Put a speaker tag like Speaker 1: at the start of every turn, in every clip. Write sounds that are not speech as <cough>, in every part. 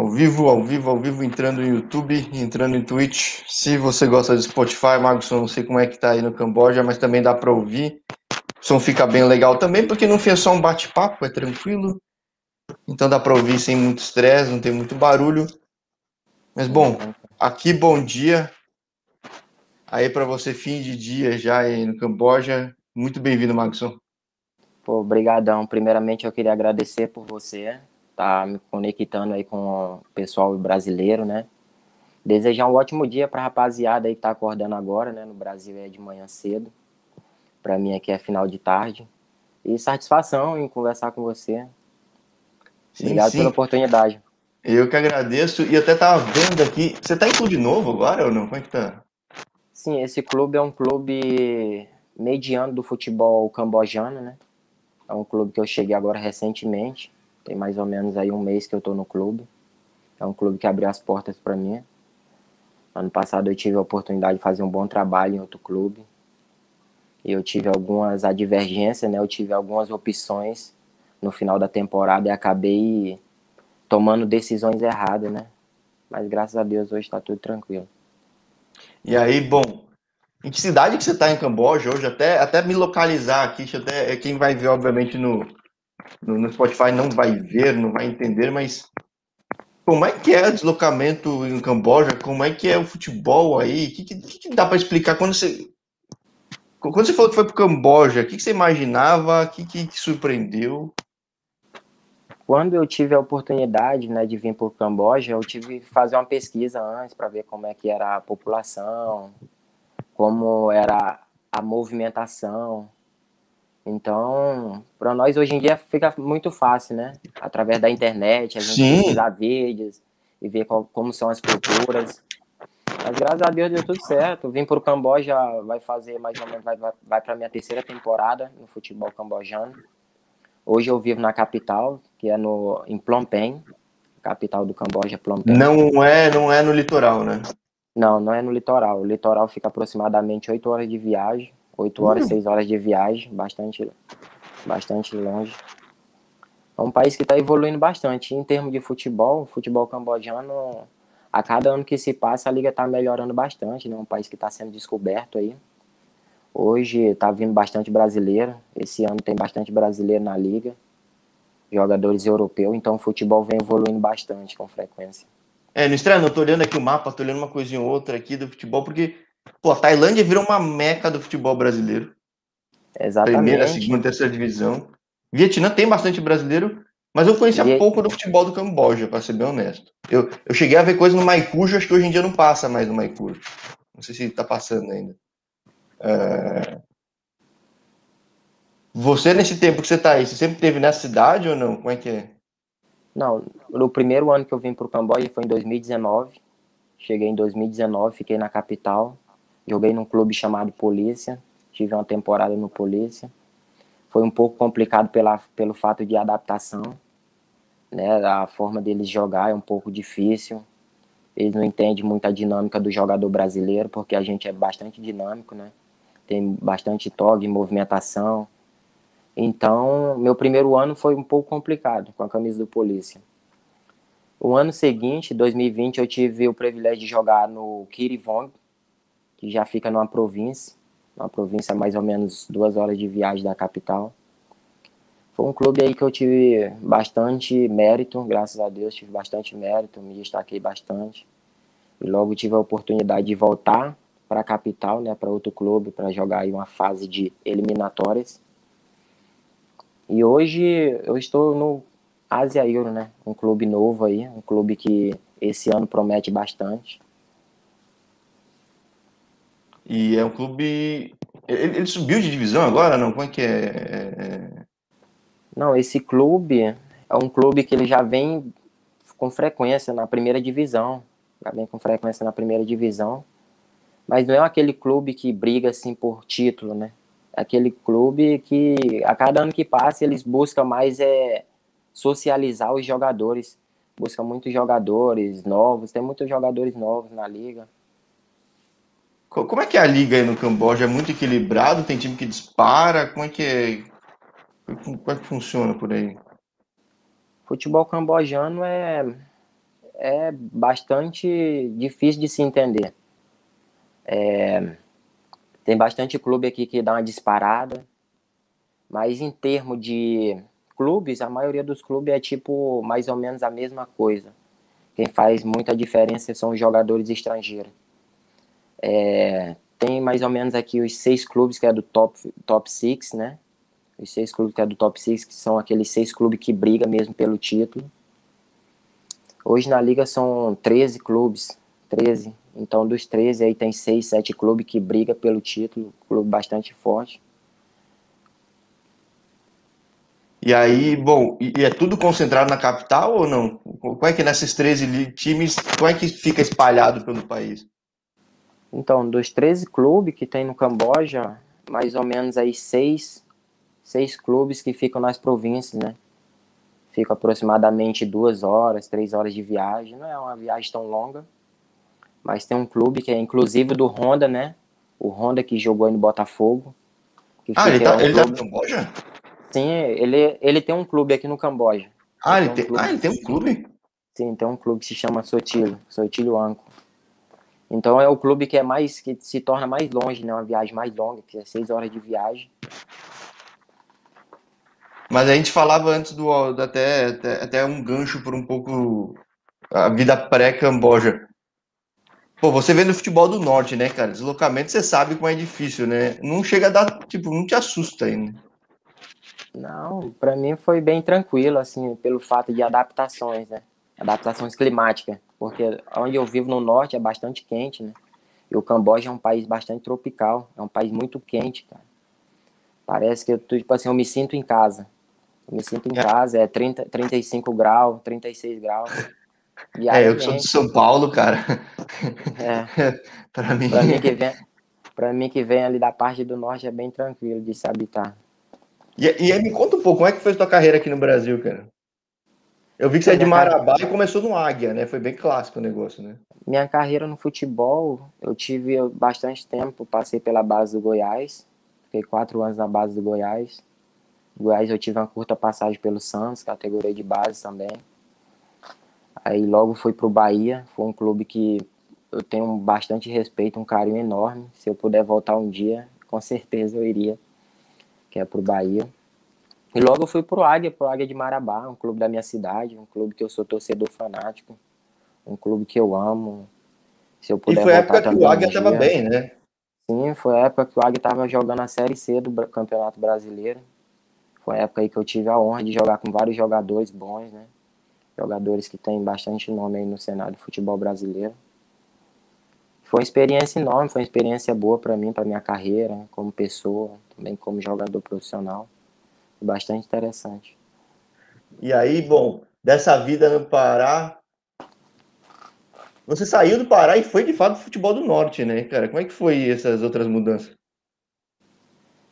Speaker 1: Ao vivo, ao vivo, ao vivo, entrando no YouTube, entrando em Twitch. Se você gosta de Spotify, Magson, não sei como é que tá aí no Camboja, mas também dá para ouvir. O som fica bem legal também, porque não fica só um bate-papo, é tranquilo. Então dá para ouvir sem muito estresse, não tem muito barulho. Mas bom, aqui bom dia. Aí para você fim de dia já aí no Camboja. Muito bem-vindo, Magson.
Speaker 2: Pô, brigadão. Primeiramente eu queria agradecer por você tá me conectando aí com o pessoal brasileiro, né? Desejar um ótimo dia para a rapaziada aí que tá acordando agora, né? No Brasil é de manhã cedo. Para mim aqui é final de tarde. E satisfação em conversar com você. Sim, Obrigado sim. pela oportunidade.
Speaker 1: Eu que agradeço. E até tava vendo aqui. Você tá em clube novo agora ou não? Como é que tá?
Speaker 2: Sim, esse clube é um clube mediano do futebol cambojano, né? É um clube que eu cheguei agora recentemente. Tem mais ou menos aí um mês que eu tô no clube. É um clube que abriu as portas para mim. Ano passado eu tive a oportunidade de fazer um bom trabalho em outro clube. E eu tive algumas advergências, né? Eu tive algumas opções no final da temporada e acabei tomando decisões erradas, né? Mas graças a Deus hoje está tudo tranquilo.
Speaker 1: E aí, bom, em que cidade que você está em Camboja hoje? Até, até me localizar aqui, até quem vai ver, obviamente, no, no, Spotify não vai ver, não vai entender, mas como é que é o deslocamento em Camboja? Como é que é o futebol aí? O que, que, que dá para explicar quando você quando você falou que foi para o Camboja? O que, você imaginava? O que, que, que surpreendeu?
Speaker 2: Quando eu tive a oportunidade né, de vir para o Camboja, eu tive que fazer uma pesquisa antes para ver como é que era a população, como era a movimentação, então, para nós hoje em dia fica muito fácil, né? Através da internet, a gente Sim. pesquisar vídeos e ver qual, como são as culturas. Mas graças a Deus deu tudo certo. Vim para o Camboja, vai fazer mais ou menos, vai, vai, vai para minha terceira temporada no futebol cambojano. Hoje eu vivo na capital, que é no, em Phnom Penh, capital do Camboja, Phnom Penh.
Speaker 1: Não é, não é no litoral, né?
Speaker 2: Não, não é no litoral. O litoral fica aproximadamente 8 horas de viagem. 8 horas, 6 horas de viagem, bastante, bastante longe. É um país que está evoluindo bastante. Em termos de futebol, futebol cambojano, a cada ano que se passa, a liga está melhorando bastante. Né? É um país que está sendo descoberto aí. Hoje está vindo bastante brasileiro. Esse ano tem bastante brasileiro na liga. Jogadores europeus. Então o futebol vem evoluindo bastante com frequência.
Speaker 1: É, no estranho, eu tô olhando aqui o mapa, tô olhando uma coisinha ou outra aqui do futebol, porque Pô, a Tailândia virou uma meca do futebol brasileiro.
Speaker 2: Exatamente.
Speaker 1: Primeira, segunda, terceira divisão. Vietnã tem bastante brasileiro, mas eu conhecia e... pouco do futebol do Camboja, para ser bem honesto. Eu, eu cheguei a ver coisa no Maicujo, acho que hoje em dia não passa mais no Maicujo. Não sei se está passando ainda. É... Você, nesse tempo que você está aí, você sempre teve nessa cidade ou não? Como é que é?
Speaker 2: Não, no primeiro ano que eu vim para o Camboja foi em 2019. Cheguei em 2019, fiquei na capital. Joguei num clube chamado Polícia, tive uma temporada no Polícia. Foi um pouco complicado pela, pelo fato de adaptação, né? A forma deles jogar é um pouco difícil. Eles não entendem muito a dinâmica do jogador brasileiro, porque a gente é bastante dinâmico, né? Tem bastante toque, movimentação. Então, meu primeiro ano foi um pouco complicado com a camisa do Polícia. O ano seguinte, 2020, eu tive o privilégio de jogar no Kirivong, que já fica numa província, uma província mais ou menos duas horas de viagem da capital. Foi um clube aí que eu tive bastante mérito, graças a Deus tive bastante mérito, me destaquei bastante. E logo tive a oportunidade de voltar para a capital, né, para outro clube, para jogar aí uma fase de eliminatórias. E hoje eu estou no Asia Euro, né, um clube novo aí, um clube que esse ano promete bastante.
Speaker 1: E é um clube. Ele, ele, subiu de divisão agora, não? Como é que é?
Speaker 2: Não, esse clube é um clube que ele já vem com frequência na primeira divisão. Já vem com frequência na primeira divisão. Mas não é aquele clube que briga assim por título, né? É aquele clube que a cada ano que passa eles buscam mais é socializar os jogadores. Busca muitos jogadores novos, tem muitos jogadores novos na liga.
Speaker 1: Como é que é a liga aí no Camboja? É muito equilibrado? Tem time que dispara? Como é que é? Como é que funciona por aí?
Speaker 2: Futebol cambojano é, é bastante difícil de se entender. É, tem bastante clube aqui que dá uma disparada, mas em termos de clubes, a maioria dos clubes é tipo mais ou menos a mesma coisa. Quem faz muita diferença são os jogadores estrangeiros. É, tem mais ou menos aqui os seis clubes que é do top, top six, né? Os seis clubes que é do top six, que são aqueles seis clubes que brigam mesmo pelo título. Hoje na liga são 13 clubes, 13. Então dos 13 aí tem 6, 7 clubes que brigam pelo título, clube bastante forte.
Speaker 1: E aí, bom, e é tudo concentrado na capital ou não? Como é que nesses 13 times, como é que fica espalhado pelo país?
Speaker 2: Então, dos 13 clubes que tem no Camboja, mais ou menos aí seis, seis clubes que ficam nas províncias, né? Fica aproximadamente duas horas, três horas de viagem. Não é uma viagem tão longa. Mas tem um clube que é inclusive do Honda, né? O Honda que jogou aí no Botafogo.
Speaker 1: ah, ele tá, um ele tá no Camboja?
Speaker 2: Sim, ele, ele tem um clube aqui no Camboja.
Speaker 1: Ah, ele, tem, um ah, ele tem um clube?
Speaker 2: Sim, tem um clube que se chama Sotilho, Sotilho Anco. Então é o clube que é mais que se torna mais longe, né? Uma viagem mais longa, que é seis horas de viagem.
Speaker 1: Mas a gente falava antes do até, até, até um gancho por um pouco a vida pré-Camboja. Pô, você vê no futebol do norte, né, cara? Deslocamento você sabe como é difícil, né? Não chega a dar, tipo, não te assusta ainda.
Speaker 2: Não, para mim foi bem tranquilo, assim, pelo fato de adaptações, né? Adaptações climáticas, porque onde eu vivo no norte é bastante quente, né? E o Camboja é um país bastante tropical, é um país muito quente, cara. Parece que eu, tipo assim, eu me sinto em casa. Eu me sinto em é. casa, é 30, 35 graus, 36 graus. <laughs>
Speaker 1: É, eu que sou de São Paulo, cara.
Speaker 2: É. <laughs> para mim... Pra mim, que vem, pra mim que vem ali da parte do norte é bem tranquilo de se habitar.
Speaker 1: E, e aí me conta um pouco, como é que foi a tua carreira aqui no Brasil, cara? Eu vi que você é de Marabá e começou no Águia, né? Foi bem clássico o negócio, né?
Speaker 2: Minha carreira no futebol, eu tive bastante tempo, passei pela base do Goiás, fiquei quatro anos na base do Goiás. Goiás eu tive uma curta passagem pelo Santos, categoria de base também. Aí logo fui pro Bahia, foi um clube que eu tenho bastante respeito, um carinho enorme. Se eu puder voltar um dia, com certeza eu iria, que é pro Bahia. E logo eu fui pro Águia, pro Águia de Marabá, um clube da minha cidade, um clube que eu sou torcedor fanático, um clube que eu amo.
Speaker 1: Se eu puder e foi a época que o Águia um tava bem, né?
Speaker 2: Sim, foi a época que o Águia tava jogando a Série C do Campeonato Brasileiro. Foi a época aí que eu tive a honra de jogar com vários jogadores bons, né? Jogadores que têm bastante nome aí no cenário do futebol brasileiro. Foi uma experiência enorme, foi uma experiência boa para mim, para minha carreira, como pessoa, também como jogador profissional. Bastante interessante.
Speaker 1: E aí, bom, dessa vida no Pará, você saiu do Pará e foi de fato do futebol do norte, né, cara? Como é que foi essas outras mudanças?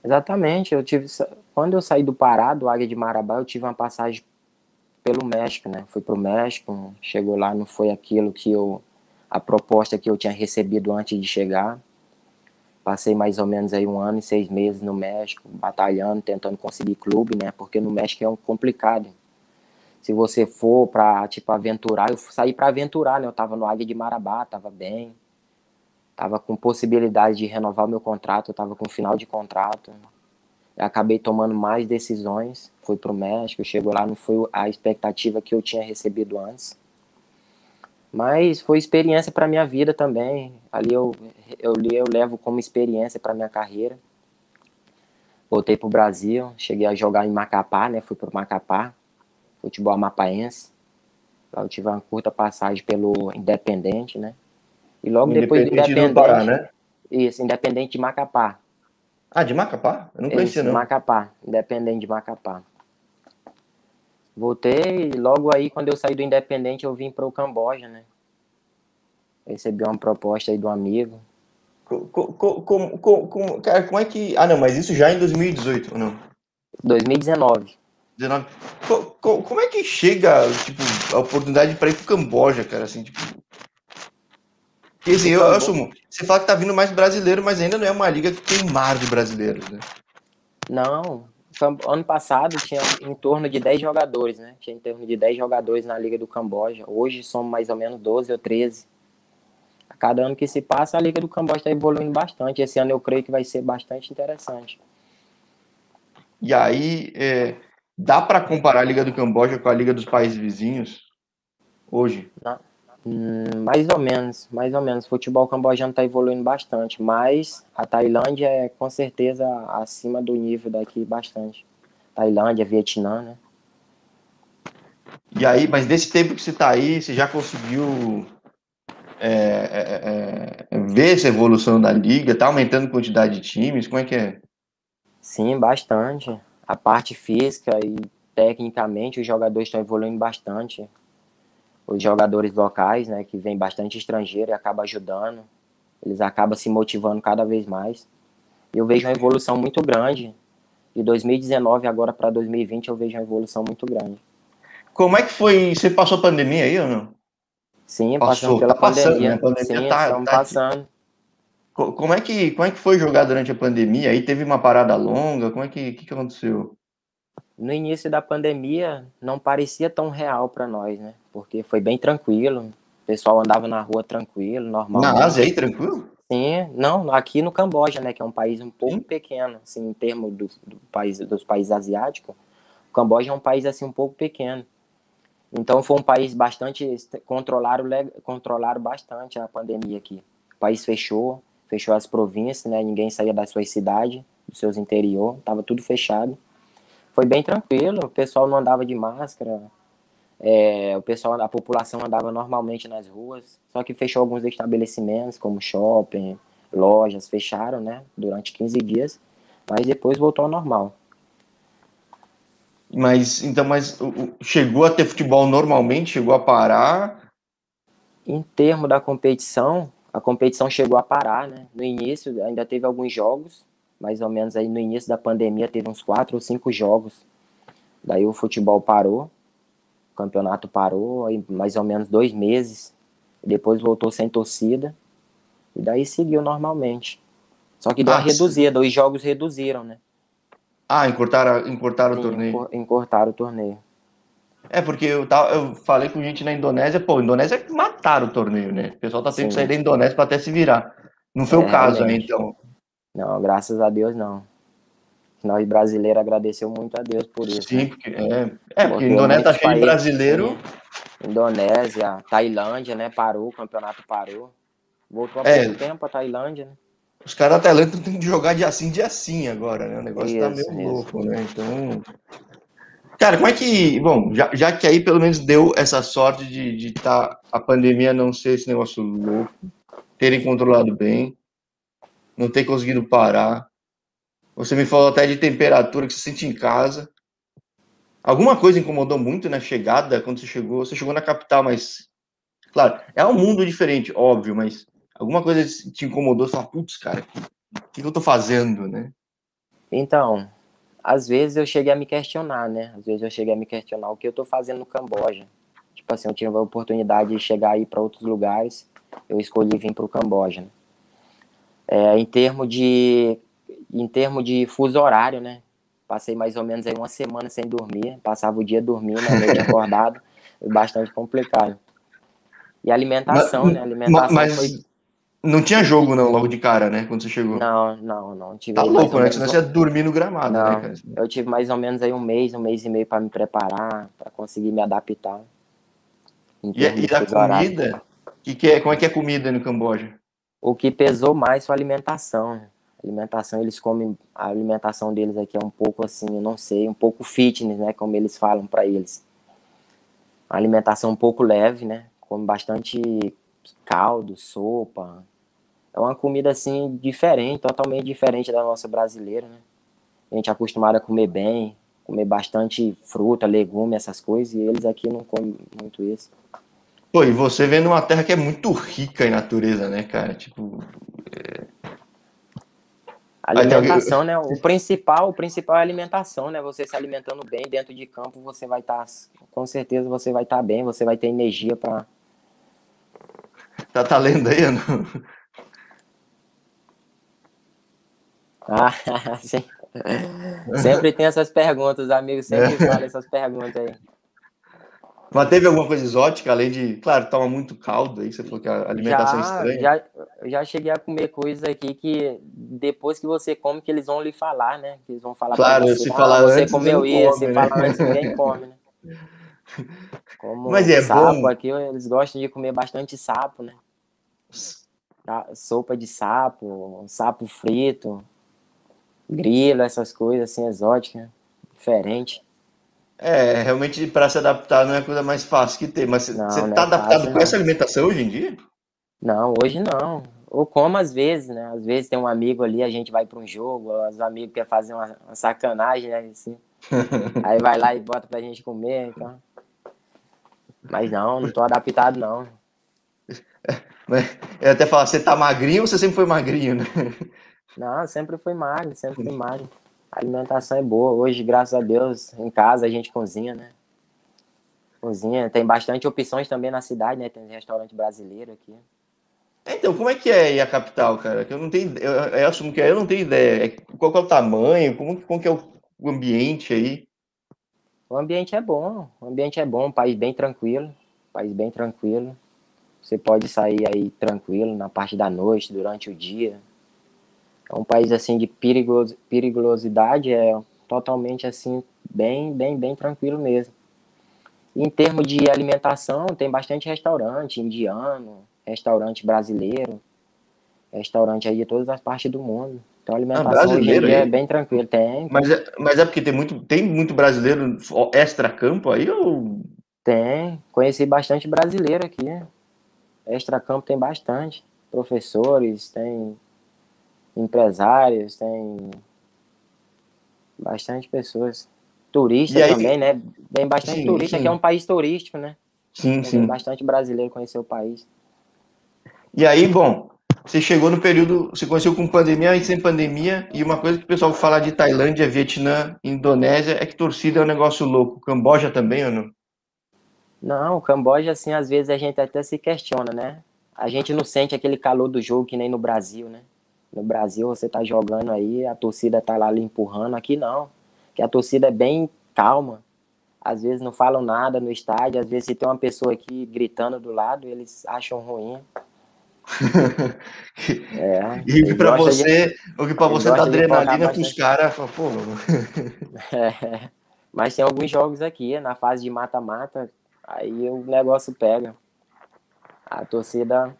Speaker 2: Exatamente, eu tive quando eu saí do Pará, do Águia de Marabá, eu tive uma passagem pelo México, né? Fui pro México, chegou lá, não foi aquilo que eu a proposta que eu tinha recebido antes de chegar. Passei mais ou menos aí um ano e seis meses no México, batalhando, tentando conseguir clube, né? Porque no México é um complicado. Se você for para tipo aventurar, eu saí para aventurar, né? Eu tava no Águia de Marabá, tava bem. Tava com possibilidade de renovar o meu contrato, eu tava com final de contrato. Eu acabei tomando mais decisões, fui pro México, chegou lá, não foi a expectativa que eu tinha recebido antes. Mas foi experiência para minha vida também. Ali eu, eu, eu levo como experiência para minha carreira. Voltei para o Brasil, cheguei a jogar em Macapá, né? Fui para Macapá, futebol amapaense. Lá eu tive uma curta passagem pelo Independente, né? E logo depois do Independente. Do Pará, né? Isso, Independente de Macapá.
Speaker 1: Ah, de Macapá? Eu não conhecia, não.
Speaker 2: Macapá, Independente de Macapá. Voltei e logo aí, quando eu saí do Independente, eu vim para o Camboja, né? Recebi uma proposta aí do amigo.
Speaker 1: Como, como, como, cara, como é que. Ah, não, mas isso já em 2018, ou não?
Speaker 2: 2019.
Speaker 1: 19. Como é que chega, tipo, a oportunidade para ir pro Camboja, cara, assim, tipo. Porque assim, eu, eu assumo, você fala que tá vindo mais brasileiro, mas ainda não é uma liga que tem mar de brasileiros, né?
Speaker 2: Não, ano passado tinha em torno de 10 jogadores, né? Tinha em torno de 10 jogadores na Liga do Camboja. Hoje somos mais ou menos 12 ou 13. A cada ano que se passa, a Liga do Camboja está evoluindo bastante. Esse ano eu creio que vai ser bastante interessante.
Speaker 1: E aí, é, dá para comparar a Liga do Camboja com a Liga dos países vizinhos hoje?
Speaker 2: Não. Hum, mais ou menos, mais ou menos. O futebol cambojano está evoluindo bastante, mas a Tailândia é com certeza acima do nível daqui bastante. Tailândia, Vietnã, né?
Speaker 1: E aí, mas desse tempo que você está aí, você já conseguiu é, é, é, ver essa evolução da liga? Tá aumentando a quantidade de times? Como é que é?
Speaker 2: Sim, bastante. A parte física e tecnicamente os jogadores estão evoluindo bastante os jogadores locais, né, que vem bastante estrangeiro e acaba ajudando, eles acabam se motivando cada vez mais. Eu vejo uma evolução muito grande. De 2019 agora para 2020 eu vejo uma evolução muito grande.
Speaker 1: Como é que foi? Você passou a pandemia aí ou não?
Speaker 2: Sim, passou pela tá passando, pandemia. Né? pandemia. Sim,
Speaker 1: tá,
Speaker 2: estamos tá passando.
Speaker 1: Como é, que, como é que foi jogar durante a pandemia? Aí teve uma parada longa? Como é que, que, que aconteceu?
Speaker 2: No início da pandemia não parecia tão real para nós, né? Porque foi bem tranquilo, o pessoal andava na rua tranquilo, normal.
Speaker 1: Na Ásia aí, tranquilo?
Speaker 2: Sim, não, aqui no Camboja, né, que é um país um pouco Sim. pequeno, assim, em termos do, do país, dos países asiáticos, o Camboja é um país, assim, um pouco pequeno. Então, foi um país bastante, controlaram, controlaram bastante a pandemia aqui. O país fechou, fechou as províncias, né, ninguém saía da sua cidade, dos seus interior, tava tudo fechado foi bem tranquilo, o pessoal não andava de máscara, é, o pessoal, a população andava normalmente nas ruas, só que fechou alguns estabelecimentos, como shopping, lojas, fecharam, né, durante 15 dias, mas depois voltou ao normal.
Speaker 1: Mas, então, mas chegou a ter futebol normalmente? Chegou a parar?
Speaker 2: Em termos da competição, a competição chegou a parar, né? No início ainda teve alguns jogos, mais ou menos aí no início da pandemia, teve uns quatro ou cinco jogos. Daí o futebol parou, o campeonato parou, aí mais ou menos dois meses. Depois voltou sem torcida. E daí seguiu normalmente. Só que deu uma reduzida, os jogos reduziram, né?
Speaker 1: Ah, encurtaram, encurtaram Sim, o torneio.
Speaker 2: Encurtaram o torneio.
Speaker 1: É, porque eu, tava, eu falei com gente na Indonésia, pô, Indonésia mataram o torneio, né? O pessoal tá tendo que sair da Indonésia para até se virar. Não foi é, o caso aí, então.
Speaker 2: Não, graças a Deus não. Nós brasileiros agradeceu muito a Deus por isso.
Speaker 1: Sim, né? porque, é, é, porque Indonésia tá cheio de brasileiro.
Speaker 2: Sim, Indonésia, Tailândia, né? Parou, o campeonato parou. Voltou há é, pouco tempo a Tailândia, né?
Speaker 1: Os caras da Tailândia têm que jogar de assim, de assim agora, né? O negócio isso, tá meio isso. louco, né? Então. Cara, como é que. Bom, já, já que aí pelo menos deu essa sorte de, de tá, a pandemia não ser esse negócio louco, terem controlado bem não ter conseguido parar. Você me falou até de temperatura que você sente em casa. Alguma coisa incomodou muito na chegada, quando você chegou? Você chegou na capital, mas. Claro, é um mundo diferente, óbvio, mas alguma coisa te incomodou? Você fala, putz, cara, o que, que eu tô fazendo, né?
Speaker 2: Então, às vezes eu cheguei a me questionar, né? Às vezes eu cheguei a me questionar o que eu tô fazendo no Camboja. Tipo assim, eu tive a oportunidade de chegar aí para outros lugares, eu escolhi vir para o Camboja. Né? É, em termos de em termo de fuso horário, né? Passei mais ou menos aí uma semana sem dormir, passava o dia dormindo, a noite acordado, <laughs> bastante complicado. E alimentação, mas, né? alimentação
Speaker 1: mas foi... não tinha jogo não logo de cara, né? Quando você chegou?
Speaker 2: Não, não, não. Tive
Speaker 1: tá louco, né? Senão você ia dormir no gramado, né, não, né, cara?
Speaker 2: Eu tive mais ou menos aí um mês, um mês e meio para me preparar, para conseguir me adaptar.
Speaker 1: E, e a comida? Que que é, como é que é a comida no Camboja?
Speaker 2: O que pesou mais foi a alimentação. A alimentação, eles comem, a alimentação deles aqui é um pouco assim, eu não sei, um pouco fitness, né, como eles falam para eles. A alimentação um pouco leve, né, come bastante caldo, sopa. É uma comida assim diferente, totalmente diferente da nossa brasileira, né? A gente é acostumado a comer bem, comer bastante fruta, legume, essas coisas, e eles aqui não comem muito isso.
Speaker 1: Pô, e você vendo uma terra que é muito rica em natureza, né, cara? Tipo. É...
Speaker 2: Alimentação, né? O principal, o principal é a alimentação, né? Você se alimentando bem dentro de campo, você vai estar, tá, com certeza, você vai estar tá bem, você vai ter energia para.
Speaker 1: Tá, tá lendo aí, não? <laughs>
Speaker 2: Ah, <laughs> sim. sempre tem essas perguntas, os amigos sempre é. falam essas perguntas aí.
Speaker 1: Mas teve alguma coisa exótica, além de, claro, toma muito caldo aí, você falou que a alimentação é já, estranha.
Speaker 2: Já, já cheguei a comer coisas aqui que depois que você come, que eles vão lhe falar, né? Que eles vão falar
Speaker 1: claro, você, se ah, falar você antes,
Speaker 2: comeu isso, come, você né? fala antes, ninguém <laughs> come, né? Como Mas é sapo bom. aqui, eles gostam de comer bastante sapo, né? Sopa de sapo, sapo frito, grilo, essas coisas assim exóticas, diferente.
Speaker 1: É, realmente para se adaptar não é a coisa mais fácil que ter, mas você está é adaptado fácil, com essa alimentação hoje em dia?
Speaker 2: Não, hoje não. Ou como às vezes, né? Às vezes tem um amigo ali, a gente vai para um jogo, os amigos querem fazer uma, uma sacanagem, né? Assim. <laughs> Aí vai lá e bota pra gente comer, então. Mas não, não tô adaptado, não.
Speaker 1: Eu até falo, você tá magrinho ou você sempre foi magrinho, né?
Speaker 2: Não, sempre fui magro, sempre fui magro. A alimentação é boa. Hoje, graças a Deus, em casa a gente cozinha, né? Cozinha. Tem bastante opções também na cidade, né? Tem restaurante brasileiro aqui.
Speaker 1: Então, como é que é aí a capital, cara? Que eu não tenho, eu, eu assumo que eu não tenho ideia. É, qual é o tamanho? Como, como que é o ambiente aí?
Speaker 2: O ambiente é bom, o ambiente é bom, um país bem tranquilo, um país bem tranquilo. Você pode sair aí tranquilo na parte da noite, durante o dia. É um país assim de perigoso, perigosidade, é totalmente assim, bem, bem, bem tranquilo mesmo. Em termos de alimentação, tem bastante restaurante indiano, restaurante brasileiro, restaurante aí de todas as partes do mundo. Então a alimentação ah, brasileiro hoje é bem tranquila. Tem.
Speaker 1: Mas é, mas é porque tem muito, tem muito brasileiro extra-campo aí ou.
Speaker 2: Tem. Conheci bastante brasileiro aqui. Extra-campo tem bastante. Professores, tem empresários, tem bastante pessoas. Turistas também, né? Tem bastante sim, turista, sim. que é um país turístico, né?
Speaker 1: Sim,
Speaker 2: tem
Speaker 1: sim.
Speaker 2: bastante brasileiro conhecer o país.
Speaker 1: E aí, bom, você chegou no período, você conheceu com pandemia e sem pandemia, e uma coisa que o pessoal fala de Tailândia, Vietnã, Indonésia, é que torcida é um negócio louco. Camboja também ou não?
Speaker 2: Não, Camboja, assim, às vezes a gente até se questiona, né? A gente não sente aquele calor do jogo que nem no Brasil, né? No Brasil você tá jogando aí, a torcida tá lá lhe empurrando, aqui não. Que a torcida é bem calma. Às vezes não falam nada no estádio, às vezes se tem uma pessoa aqui gritando do lado, eles acham ruim. <laughs>
Speaker 1: É, e para você, de, o que para você dá adrenalina para os caras, pô. <laughs>
Speaker 2: É, mas tem alguns jogos aqui na fase de mata-mata, aí o negócio pega. A torcida.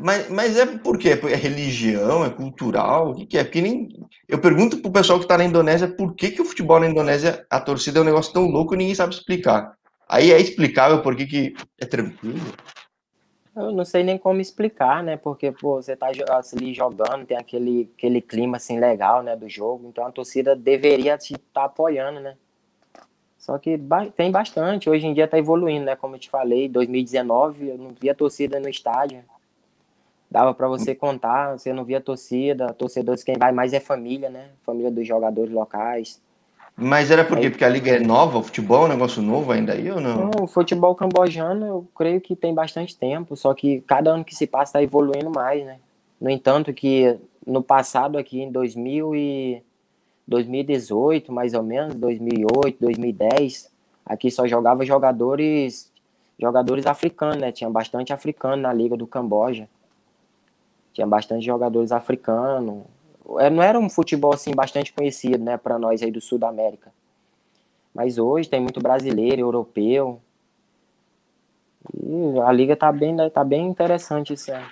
Speaker 1: Mas, mas é por quê? É religião? É cultural? O que, que é? Porque nem. Eu pergunto pro pessoal que tá na Indonésia por que, que o futebol na Indonésia, a torcida é um negócio tão louco e ninguém sabe explicar. Aí é explicável por que, que é tranquilo.
Speaker 2: Eu não sei nem como explicar, né? Porque, pô, você tá ali jogando, tem aquele, aquele clima, assim, legal, né, do jogo. Então a torcida deveria te estar tá apoiando, né? Só que tem bastante. Hoje em dia tá evoluindo, né? Como eu te falei, 2019 eu não via torcida no estádio. Dava para você contar, você não via torcida. Torcedores, quem vai mais é família, né? Família dos jogadores locais.
Speaker 1: Mas era por quê? Porque a liga é nova, o futebol é um negócio novo ainda aí ou não?
Speaker 2: Não, o futebol cambojano eu creio que tem bastante tempo, só que cada ano que se passa está evoluindo mais, né? No entanto que no passado aqui em 2000 e 2018, mais ou menos, 2008, 2010, aqui só jogava jogadores jogadores africanos, né? Tinha bastante africano na liga do Camboja. Tinha bastante jogadores africanos, é, não era um futebol assim bastante conhecido, né, para nós aí do Sul da América. Mas hoje tem muito brasileiro, europeu. E a liga tá bem, tá bem interessante esse ano.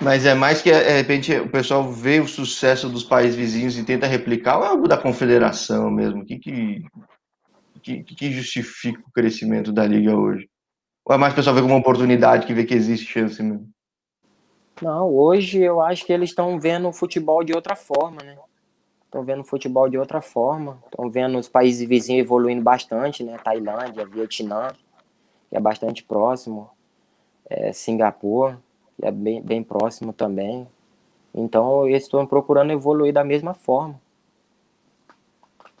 Speaker 1: Mas é mais que, de repente, o pessoal vê o sucesso dos países vizinhos e tenta replicar, ou é algo da confederação mesmo? O que, que, que, que justifica o crescimento da liga hoje? Ou é mais o pessoal vê como uma oportunidade, que vê que existe chance mesmo?
Speaker 2: Não, hoje eu acho que eles estão vendo o futebol de outra forma, né? Estão vendo o futebol de outra forma. Estão vendo os países vizinhos evoluindo bastante, né? Tailândia, Vietnã, que é bastante próximo. É, Singapura, que é bem, bem próximo também. Então eles estão procurando evoluir da mesma forma.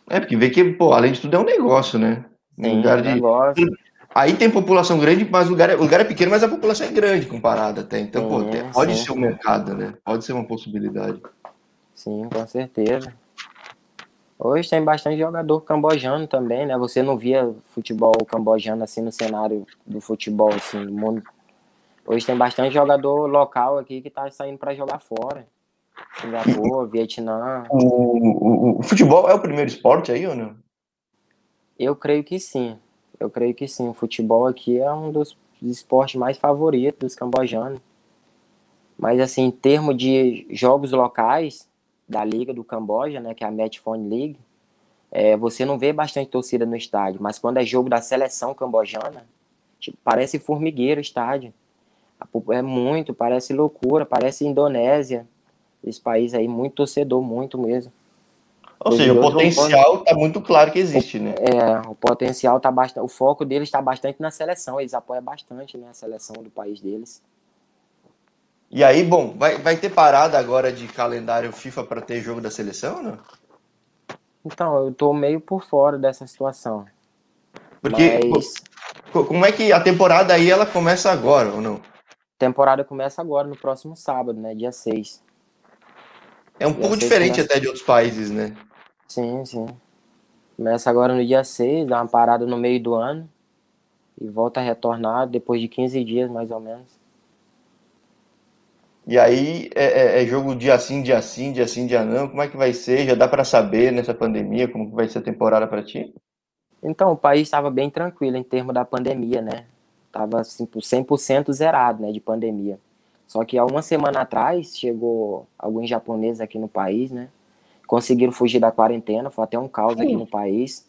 Speaker 1: É, porque vê que, pô, além de tudo é um negócio, né?
Speaker 2: Um Sim, lugar de... negócio.
Speaker 1: Aí tem população grande, mas o lugar, é, o lugar é pequeno, mas a população é grande comparada até. Então, sim, pô, pode sim. ser um mercado, né? Pode ser uma possibilidade.
Speaker 2: Sim, com certeza. Hoje tem bastante jogador cambojano também, né? Você não via futebol cambojano assim no cenário do futebol assim do mundo. Hoje tem bastante jogador local aqui que tá saindo para jogar fora. Singapura, <laughs> Vietnã.
Speaker 1: O, o, o, futebol é o primeiro esporte aí ou não?
Speaker 2: Eu creio que sim. Eu creio que sim. O futebol aqui é um dos esportes mais favoritos dos cambojanos. Mas assim, em termos de jogos locais, da Liga do Camboja, né, que é a Matchphone League, é, você não vê bastante torcida no estádio, mas quando é jogo da seleção cambojana, tipo, parece formigueiro o estádio. É muito, parece loucura, parece Indonésia. Esse país aí, muito torcedor, muito mesmo.
Speaker 1: Ou seja, o potencial está muito claro que existe, né?
Speaker 2: É, o potencial está bastante. O foco deles está bastante na seleção, eles apoiam bastante né, a seleção do país deles.
Speaker 1: E aí, bom, vai, vai ter parada agora de calendário FIFA para ter jogo da seleção, não?
Speaker 2: Então, eu tô meio por fora dessa situação.
Speaker 1: Porque Mas... como é que a temporada aí ela começa agora ou não?
Speaker 2: A temporada começa agora, no próximo sábado, né? Dia 6.
Speaker 1: É um dia pouco diferente começa... até de outros países, né?
Speaker 2: Sim, sim. Começa agora no dia 6, dá uma parada no meio do ano e volta a retornar depois de 15 dias, mais ou menos.
Speaker 1: E aí é, é, é, jogo dia sim, dia sim, dia sim, dia não. Como é que vai ser? Já dá para saber nessa pandemia como vai ser a temporada para ti?
Speaker 2: Então, o país estava bem tranquilo em termos da pandemia, né? Tava 100% zerado, né, de pandemia. Só que há uma semana atrás chegou alguns japoneses aqui no país, né? Conseguiram fugir da quarentena, foi até um caos aqui no país.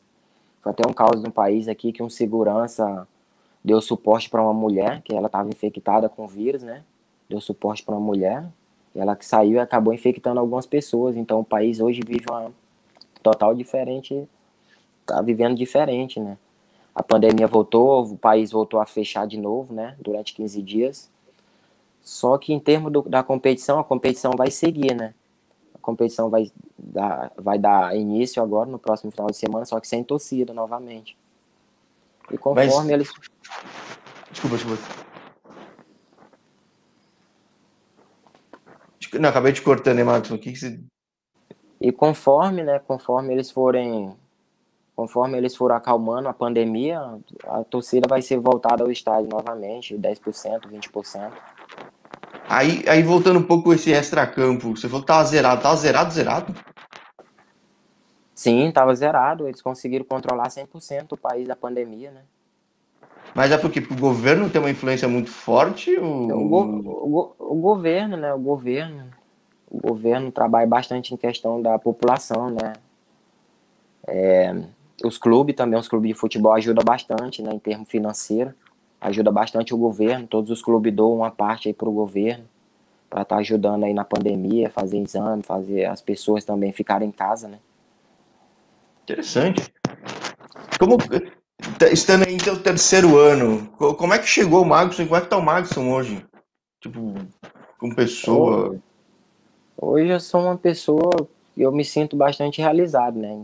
Speaker 2: Foi até um caos no país aqui que um segurança deu suporte para uma mulher que ela estava infectada com vírus, né? deu suporte para uma mulher, ela que saiu e acabou infectando algumas pessoas. Então o país hoje vive uma total diferente, tá vivendo diferente, né? A pandemia voltou, o país voltou a fechar de novo, né? Durante 15 dias. Só que em termos do, da competição, a competição vai seguir, né? A competição vai dar, vai dar início agora no próximo final de semana, só que sem torcida novamente. E conforme Mas... eles.
Speaker 1: Desculpa, desculpa. Não, acabei te cortando, hein, Marcos? O que, que você...
Speaker 2: E conforme, né, conforme eles forem conforme eles forem acalmando a pandemia, a torcida vai ser voltada ao estádio novamente, 10%, 20%.
Speaker 1: Aí, aí voltando um pouco esse extra-campo, você falou que tava zerado, tava zerado, zerado?
Speaker 2: Sim, tava zerado, eles conseguiram controlar 100% o país da pandemia, né?
Speaker 1: Mas é porque o governo tem uma influência muito forte? Ou...
Speaker 2: O, go o, o, governo, né? O governo. O governo trabalha bastante em questão da população, né? É, os clubes também, os clubes de futebol ajudam bastante, né? Em termos financeiros. Ajuda bastante o governo. Todos os clubes dão uma parte aí para o governo para estar tá ajudando aí na pandemia, fazer exame, fazer as pessoas também ficarem em casa, né?
Speaker 1: Interessante. Como, Tá, estando aí em teu terceiro ano, como é que chegou o Magson como é que tá o Magson hoje? Tipo, como pessoa.
Speaker 2: Hoje eu sou uma pessoa que eu me sinto bastante realizado, né?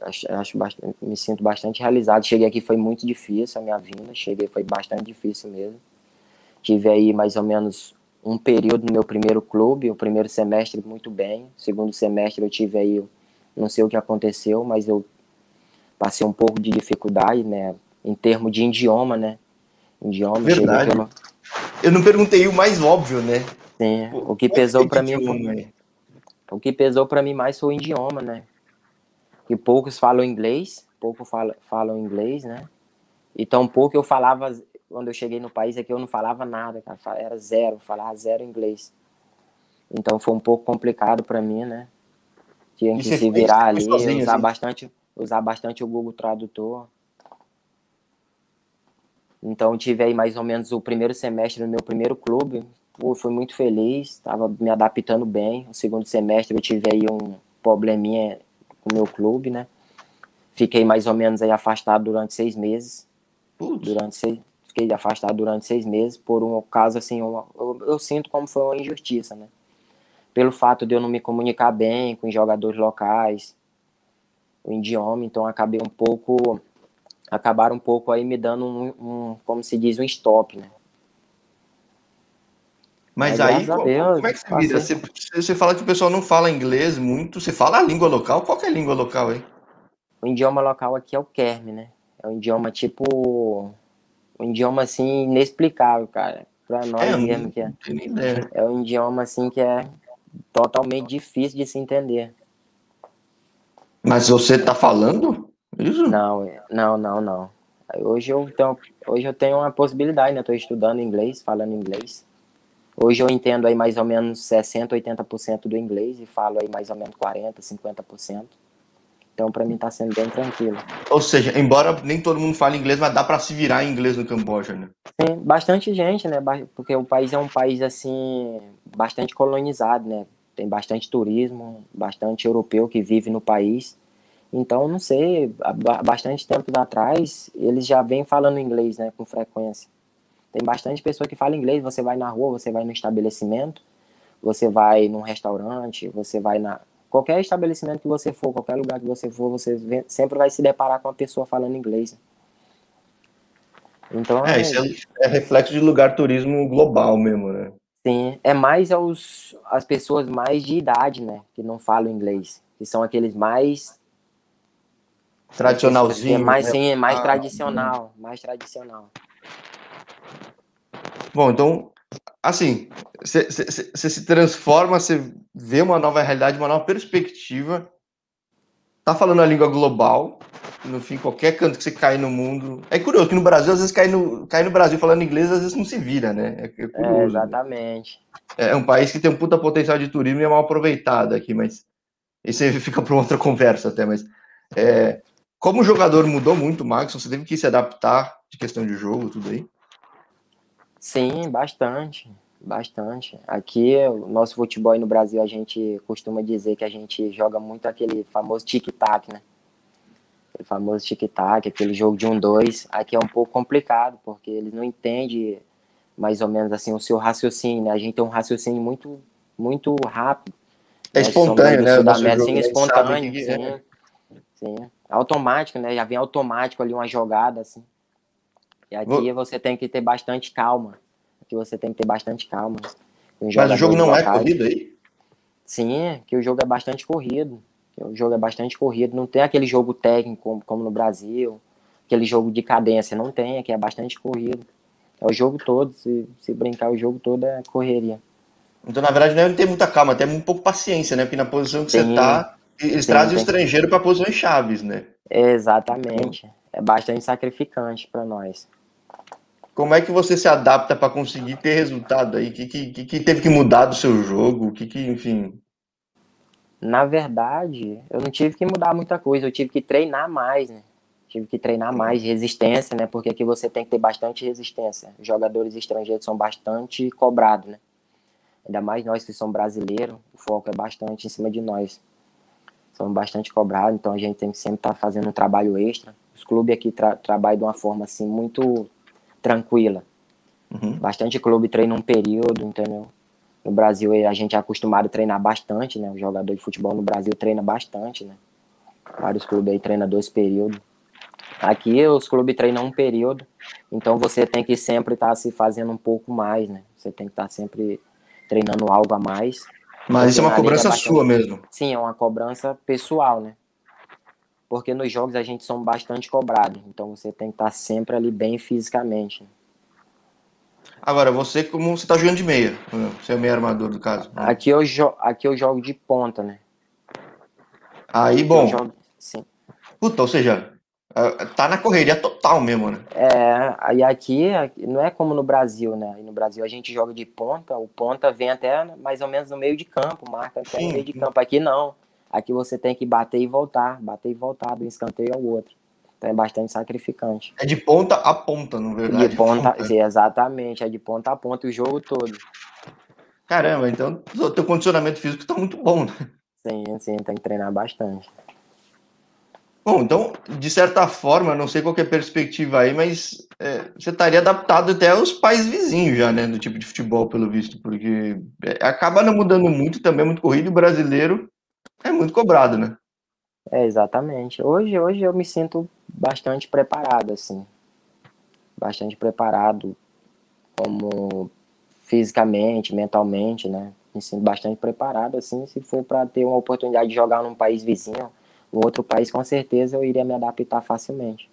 Speaker 2: Acho, acho bastante, me sinto bastante realizado. Cheguei aqui foi muito difícil a minha vinda, cheguei foi bastante difícil mesmo. Tive aí mais ou menos um período no meu primeiro clube, o primeiro semestre muito bem, o segundo semestre eu tive aí, não sei o que aconteceu, mas eu passei um pouco de dificuldade, né? Em termos de idioma, né?
Speaker 1: Idioma. Verdade. Eu não... eu não perguntei o mais óbvio, né?
Speaker 2: Sim. Pô, o que pesou para mim foi... o que pesou para mim mais foi o idioma, né? Que poucos falam inglês, poucos falam, falam inglês, né? E tão pouco eu falava quando eu cheguei no país aqui eu não falava nada, cara, era zero, falava zero inglês. Então foi um pouco complicado para mim, né? Tinha que se virar ali, sozinho, usar assim? bastante usar bastante o Google Tradutor. Então tive aí mais ou menos o primeiro semestre no meu primeiro clube. Pô, fui muito feliz, estava me adaptando bem. O segundo semestre eu tive aí um probleminha o meu clube, né? Fiquei mais ou menos aí afastado durante seis meses. Putz. Durante seis, fiquei afastado durante seis meses por um caso assim, uma, eu, eu, sinto como foi uma injustiça, né? Pelo fato de eu não me comunicar bem com os jogadores locais, o idioma, então acabei um pouco, acabaram um pouco aí me dando um, um como se diz, um stop, né?
Speaker 1: Mas é, aí, como, Deus, como é que você vira? Você, você fala que o pessoal não fala inglês muito, você fala a língua local? Qual que é a língua local aí?
Speaker 2: O idioma local aqui é o Kerm, né? É um idioma tipo. Um idioma assim inexplicável, cara. Pra nós é, mesmo que é. É um idioma assim que é totalmente difícil de se entender.
Speaker 1: Mas você tá falando isso?
Speaker 2: Não, não, não, não. Hoje eu tenho, hoje eu tenho uma possibilidade, né? Eu tô estudando inglês, falando inglês. Hoje eu entendo aí mais ou menos 60, 80% do inglês e falo aí mais ou menos 40, 50%. Então, para mim, tá sendo bem tranquilo.
Speaker 1: Ou seja, embora nem todo mundo fale inglês, mas dá para se virar em inglês no Camboja, né?
Speaker 2: Sim, bastante gente, né? Porque o país é um país, assim, bastante colonizado, né? Tem bastante turismo, bastante europeu que vive no país. Então, não sei, há bastante tempo atrás, eles já vêm falando inglês, né? Com frequência. Tem bastante pessoa que fala inglês. Você vai na rua, você vai no estabelecimento, você vai num restaurante, você vai na. Qualquer estabelecimento que você for, qualquer lugar que você for, você vem, sempre vai se deparar com uma pessoa falando inglês.
Speaker 1: Então, é, isso é, é reflexo de lugar turismo global mesmo, né?
Speaker 2: Sim, é mais aos, as pessoas mais de idade, né, que não falam inglês, que são aqueles mais
Speaker 1: tradicionalzinho,
Speaker 2: é mais né? sim, mais ah, tradicional, mais tradicional.
Speaker 1: Bom, então, assim, você se transforma, você vê uma nova realidade, uma nova perspectiva, tá falando a língua global, no fim, qualquer canto que você cair no mundo. É curioso que no Brasil, às vezes, cair no, cair no Brasil falando inglês, às vezes não se vira, né? É, é curioso. É,
Speaker 2: exatamente.
Speaker 1: Né? É um país que tem um puta potencial de turismo e é mal aproveitado aqui, mas isso aí fica para outra conversa até, mas é, como o jogador mudou muito, Max, você teve que se adaptar de questão de jogo, tudo aí?
Speaker 2: Sim, bastante, bastante. Aqui, o nosso futebol no Brasil, a gente costuma dizer que a gente joga muito aquele famoso tic-tac, né? Aquele famoso tic-tac, aquele jogo de um, dois. Aqui é um pouco complicado, porque eles não entendem mais ou menos assim o seu raciocínio, né? A gente tem um raciocínio muito, muito rápido.
Speaker 1: É né? espontâneo, né?
Speaker 2: Sudamérica, sim, espontâneo, sim, é. sim. Automático, né? Já vem automático ali uma jogada, assim. E aqui Vou... você tem que ter bastante calma. Aqui você tem que ter bastante calma.
Speaker 1: Mas o jogo não locais. é corrido aí?
Speaker 2: Sim, que o jogo é bastante corrido. O jogo é bastante corrido. Não tem aquele jogo técnico como, no Brasil, aquele jogo de cadência. Não tem, aqui é bastante corrido. É o jogo todo. Se, se brincar o jogo todo é correria.
Speaker 1: Então, na verdade, não é ter muita calma, tem um pouco paciência, né? Porque na posição que sim, você tá, eles sim, trazem o estrangeiro para posições chaves, né?
Speaker 2: Exatamente. É bastante sacrificante para nós.
Speaker 1: Como é que você se adapta para conseguir ter resultado aí? O que, que, que, teve que mudar do seu jogo? O que, que, enfim.
Speaker 2: Na verdade, eu não tive que mudar muita coisa, eu tive que treinar mais, né? Tive que treinar mais resistência, né? Porque aqui você tem que ter bastante resistência. Jogadores estrangeiros são bastante cobrados, né? Ainda mais nós que somos brasileiros, o foco é bastante em cima de nós. Somos bastante cobrados, então a gente tem que sempre estar tá fazendo um trabalho extra. Os clubes aqui tra trabalham de uma forma assim muito tranquila. Uhum. Bastante clube treina um período, entendeu? No Brasil a gente é acostumado a treinar bastante, né? O jogador de futebol no Brasil treina bastante, né? Vários clubes aí treinam dois períodos. Aqui os clubes treinam um período, então você tem que sempre estar tá se fazendo um pouco mais, né? Você tem que estar tá sempre treinando algo a mais.
Speaker 1: Mas isso é uma cobrança é bastante... sua mesmo?
Speaker 2: Sim, é uma cobrança pessoal, né? Porque nos jogos a gente são bastante cobrados. Então você tem que estar sempre ali bem fisicamente.
Speaker 1: Agora, você como você tá jogando de meia, você é meio armador do caso.
Speaker 2: Né? Aqui eu, aqui eu jogo de ponta, né?
Speaker 1: Aí, aqui bom. Jogo... Sim. Puta, ou seja, tá na correria total mesmo, né?
Speaker 2: É, aí aqui não é como no Brasil, né? E no Brasil a gente joga de ponta, o ponta vem até mais ou menos no meio de campo, marca até Sim. no meio de campo. Aqui não. Aqui você tem que bater e voltar, bater e voltar do escanteio ao outro. Então é bastante sacrificante.
Speaker 1: É de ponta a ponta, na verdade.
Speaker 2: De <laughs> ponta, sim, exatamente, é de ponta a ponta o jogo todo.
Speaker 1: Caramba, então o teu condicionamento físico tá muito bom, né?
Speaker 2: Sim, sim, tem que treinar bastante.
Speaker 1: Bom, então, de certa forma, não sei qual é a perspectiva aí, mas é, você estaria adaptado até aos países vizinhos já, né, do tipo de futebol, pelo visto, porque é, acaba não mudando muito, também é muito corrido, o brasileiro é muito cobrado, né?
Speaker 2: É, exatamente. Hoje, hoje eu me sinto bastante preparado, assim. Bastante preparado como fisicamente, mentalmente, né? Me sinto bastante preparado, assim, se for para ter uma oportunidade de jogar num país vizinho, outro país, com certeza eu iria me adaptar facilmente.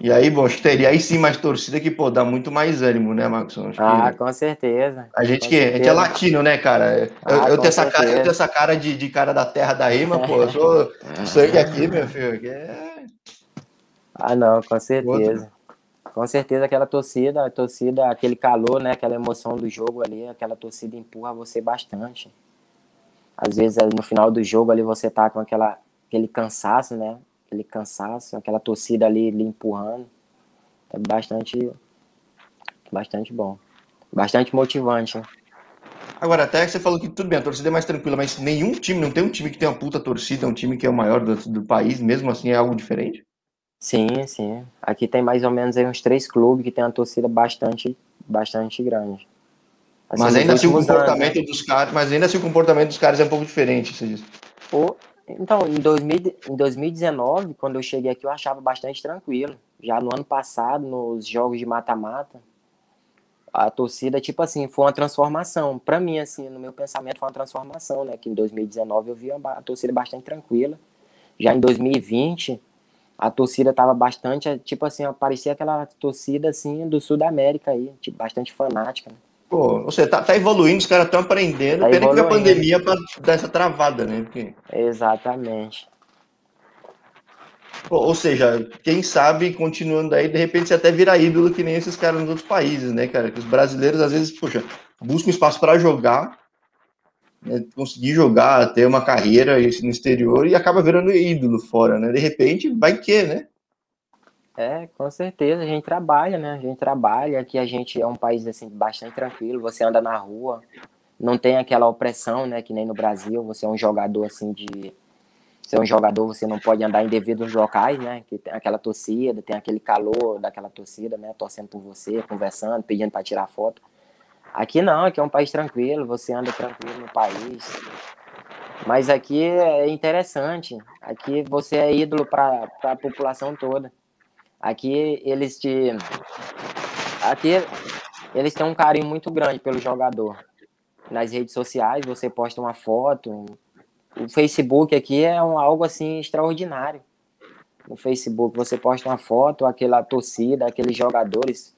Speaker 1: E aí, bom, acho que teria aí sim mais torcida que, pô, dá muito mais ânimo, né, Marcos?
Speaker 2: ah, com certeza.
Speaker 1: A gente que a gente é latino, né, cara? Eu, ah, eu tenho, essa cara, eu tenho essa cara de, de cara da terra da rima, pô, eu sou <laughs> sangue aqui, meu filho. Que é...
Speaker 2: Ah, não, com certeza. Com certeza aquela torcida, a torcida, aquele calor, né, aquela emoção do jogo ali, aquela torcida empurra você bastante. Às vezes no final do jogo ali você tá com aquela, aquele cansaço, né? Aquele cansaço, aquela torcida ali lhe empurrando. É bastante, bastante bom. Bastante motivante. Né?
Speaker 1: Agora, até que você falou que tudo bem, a torcida é mais tranquila, mas nenhum time, não tem um time que tem uma puta torcida, um time que é o maior do, do país, mesmo assim é algo diferente?
Speaker 2: Sim, sim. Aqui tem mais ou menos uns três clubes que tem uma torcida bastante, bastante grande.
Speaker 1: Assim, mas ainda assim o comportamento anos, né? dos caras, mas ainda assim o comportamento dos caras é um pouco diferente, você diz.
Speaker 2: O, então, em, 2000, em 2019, quando eu cheguei aqui, eu achava bastante tranquilo. Já no ano passado, nos jogos de mata-mata, a torcida, tipo assim, foi uma transformação. Para mim, assim, no meu pensamento, foi uma transformação, né? Que em 2019 eu vi a torcida bastante tranquila. Já em 2020, a torcida tava bastante, tipo assim, parecia aquela torcida, assim, do Sul da América aí, tipo, bastante fanática, né?
Speaker 1: Pô, você tá, tá evoluindo, os caras estão aprendendo. Tá Pena que a pandemia para dar essa travada, né? Porque...
Speaker 2: Exatamente.
Speaker 1: Pô, ou seja, quem sabe, continuando aí, de repente você até vira ídolo que nem esses caras nos outros países, né, cara? Que os brasileiros, às vezes, poxa, buscam espaço para jogar, né, conseguir jogar, ter uma carreira no exterior e acaba virando ídolo fora, né? De repente, vai que, né?
Speaker 2: É, com certeza, a gente trabalha, né? A gente trabalha, aqui a gente é um país assim bastante tranquilo, você anda na rua, não tem aquela opressão, né, que nem no Brasil, você é um jogador assim de você é um jogador, você não pode andar em devidos locais, né? Que tem aquela torcida, tem aquele calor daquela torcida, né, torcendo por você, conversando, pedindo para tirar foto. Aqui não, aqui é um país tranquilo, você anda tranquilo no país. Mas aqui é interessante, aqui você é ídolo para a população toda. Aqui eles te. Aqui eles têm um carinho muito grande pelo jogador. Nas redes sociais, você posta uma foto. O Facebook aqui é um, algo assim extraordinário. No Facebook você posta uma foto, aquela torcida, aqueles jogadores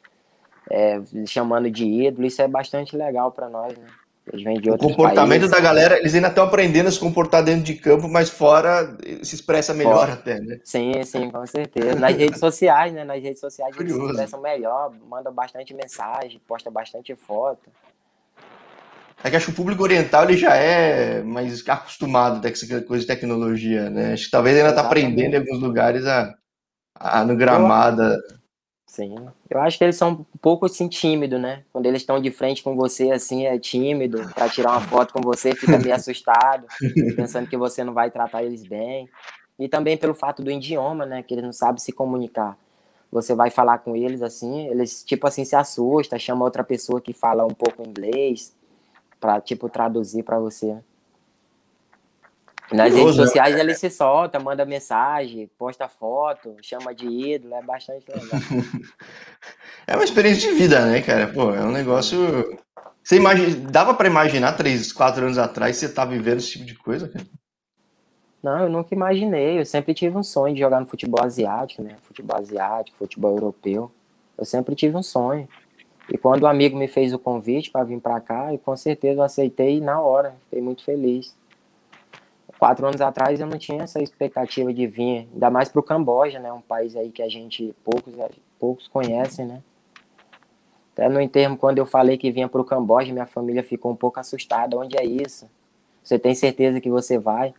Speaker 2: é, chamando de ídolo, isso é bastante legal para nós, né?
Speaker 1: Eles vêm de o comportamento países. da galera, eles ainda estão aprendendo a se comportar dentro de campo, mas fora se expressa melhor fora. até, né?
Speaker 2: Sim, sim, com certeza. Nas redes sociais, né? Nas redes sociais Curioso. eles se expressam melhor, mandam bastante mensagem, postam bastante foto.
Speaker 1: É que acho que o público oriental ele já é mais acostumado com essa coisa de tecnologia, né? Acho que talvez ainda está aprendendo em alguns lugares a, a no gramada.
Speaker 2: Sim. Eu acho que eles são um pouco assim tímidos, né? Quando eles estão de frente com você, assim, é tímido. Para tirar uma foto com você, fica meio assustado, <laughs> pensando que você não vai tratar eles bem. E também pelo fato do idioma, né? Que eles não sabem se comunicar. Você vai falar com eles assim, eles tipo assim se assusta, chama outra pessoa que fala um pouco inglês para tipo traduzir para você. Nas redes sociais né? ele se solta, manda mensagem, posta foto, chama de ídolo, é bastante legal. <laughs>
Speaker 1: é uma experiência de vida, né, cara? Pô, é um negócio. Você imagina... Dava para imaginar três, quatro anos atrás você tá vivendo esse tipo de coisa, cara?
Speaker 2: Não, eu nunca imaginei. Eu sempre tive um sonho de jogar no futebol asiático, né? Futebol asiático, futebol europeu. Eu sempre tive um sonho. E quando o um amigo me fez o convite para vir para cá, eu com certeza eu aceitei na hora. Fiquei muito feliz quatro anos atrás eu não tinha essa expectativa de vir, ainda mais para o Camboja, né? Um país aí que a gente poucos, poucos conhecem, né? Até no enterro, quando eu falei que vinha para o Camboja, minha família ficou um pouco assustada. Onde é isso? Você tem certeza que você vai?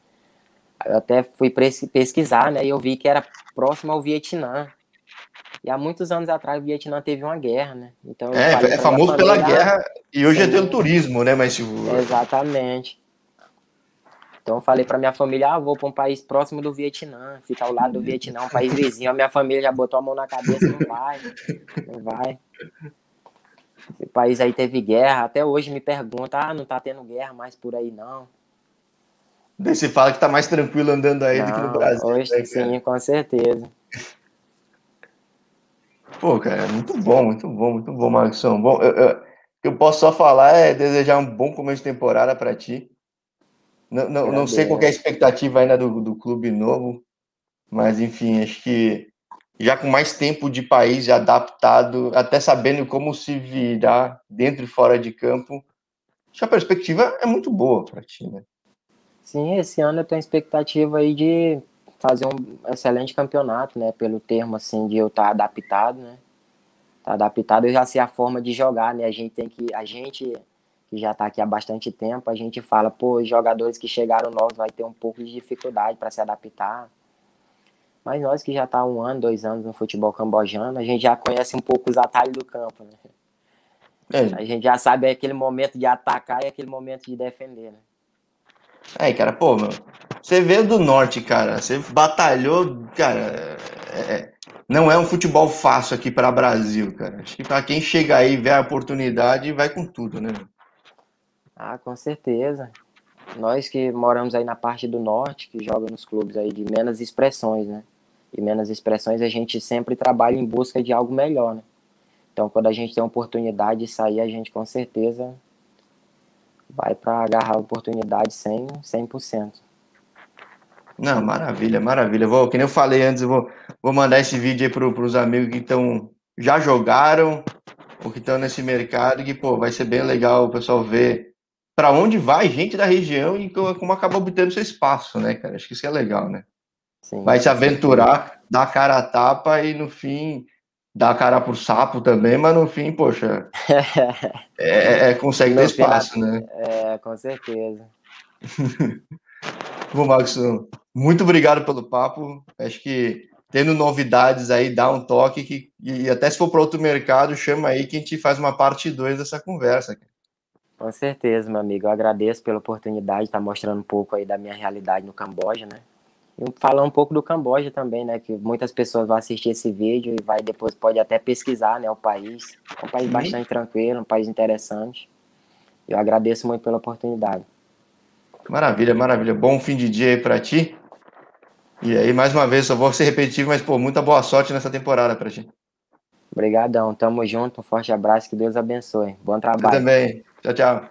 Speaker 2: Eu até fui pesquisar, né? E eu vi que era próximo ao Vietnã. E há muitos anos atrás o Vietnã teve uma guerra, né?
Speaker 1: Então é, é famoso pela guerra e hoje é sim, é pelo turismo, né? Mas
Speaker 2: exatamente. Então eu falei para minha família, ah, vou para um país próximo do Vietnã, fica ao lado do Vietnã, um país vizinho. A minha família já botou a mão na cabeça, não vai, não vai. Esse país aí teve guerra, até hoje me pergunta, ah, não tá tendo guerra mais por aí não.
Speaker 1: Daí você fala que tá mais tranquilo andando aí não, do que no Brasil.
Speaker 2: Hoje né, sim, com certeza.
Speaker 1: Pô, cara, muito bom, muito bom, muito bom, Marcos. Bom, eu, eu, que eu posso só falar é desejar um bom começo de temporada para ti. Não, não, não sei qual é a expectativa ainda do, do clube novo, mas enfim, acho que já com mais tempo de país adaptado, até sabendo como se virar dentro e fora de campo, acho que a perspectiva é muito boa para ti, né?
Speaker 2: Sim, esse ano eu tenho expectativa aí de fazer um excelente campeonato, né? Pelo termo assim de eu estar adaptado, né? Tá adaptado, eu já sei a forma de jogar, né? A gente tem que a gente que já está aqui há bastante tempo, a gente fala, pô, os jogadores que chegaram novos vai ter um pouco de dificuldade para se adaptar. Mas nós que já está um ano, dois anos no futebol cambojano, a gente já conhece um pouco os atalhos do campo, né? É. A gente já sabe aquele momento de atacar e aquele momento de defender, né?
Speaker 1: É, cara, pô, meu, você veio do norte, cara, você batalhou, cara, é, é não é um futebol fácil aqui para Brasil, cara. Acho que para quem chega aí, vê a oportunidade, vai com tudo, né?
Speaker 2: Ah, com certeza. Nós que moramos aí na parte do norte, que joga nos clubes aí de menos expressões, né? E menos expressões, a gente sempre trabalha em busca de algo melhor, né? Então, quando a gente tem a oportunidade de sair, a gente com certeza vai para agarrar a oportunidade 100%. 100%.
Speaker 1: Não, maravilha, maravilha. Vou, nem eu falei antes, eu vou, vou mandar esse vídeo aí para os amigos que estão já jogaram ou que estão nesse mercado, que pô, vai ser bem legal o pessoal ver para onde vai gente da região e como acaba obtendo seu espaço, né, cara? Acho que isso é legal, né? Sim, vai se aventurar, dar cara a tapa e no fim dar cara pro sapo também, mas no fim, poxa, <laughs> é, é, consegue ter espaço, né?
Speaker 2: É, com certeza. <laughs>
Speaker 1: Bom, Marcos, muito obrigado pelo papo. Acho que tendo novidades aí, dá um toque que, e até se for para outro mercado, chama aí que a gente faz uma parte 2 dessa conversa.
Speaker 2: Com certeza, meu amigo. Eu agradeço pela oportunidade de estar mostrando um pouco aí da minha realidade no Camboja, né? E falar um pouco do Camboja também, né? Que muitas pessoas vão assistir esse vídeo e vai depois pode até pesquisar, né? O país. É um país uhum. bastante tranquilo, um país interessante. Eu agradeço muito pela oportunidade.
Speaker 1: Maravilha, maravilha. Bom fim de dia aí para ti. E aí, mais uma vez, só vou ser repetitivo, mas, pô, muita boa sorte nessa temporada para ti.
Speaker 2: Obrigadão, tamo junto, um forte abraço, que Deus abençoe. Bom trabalho.
Speaker 1: Eu também. 大家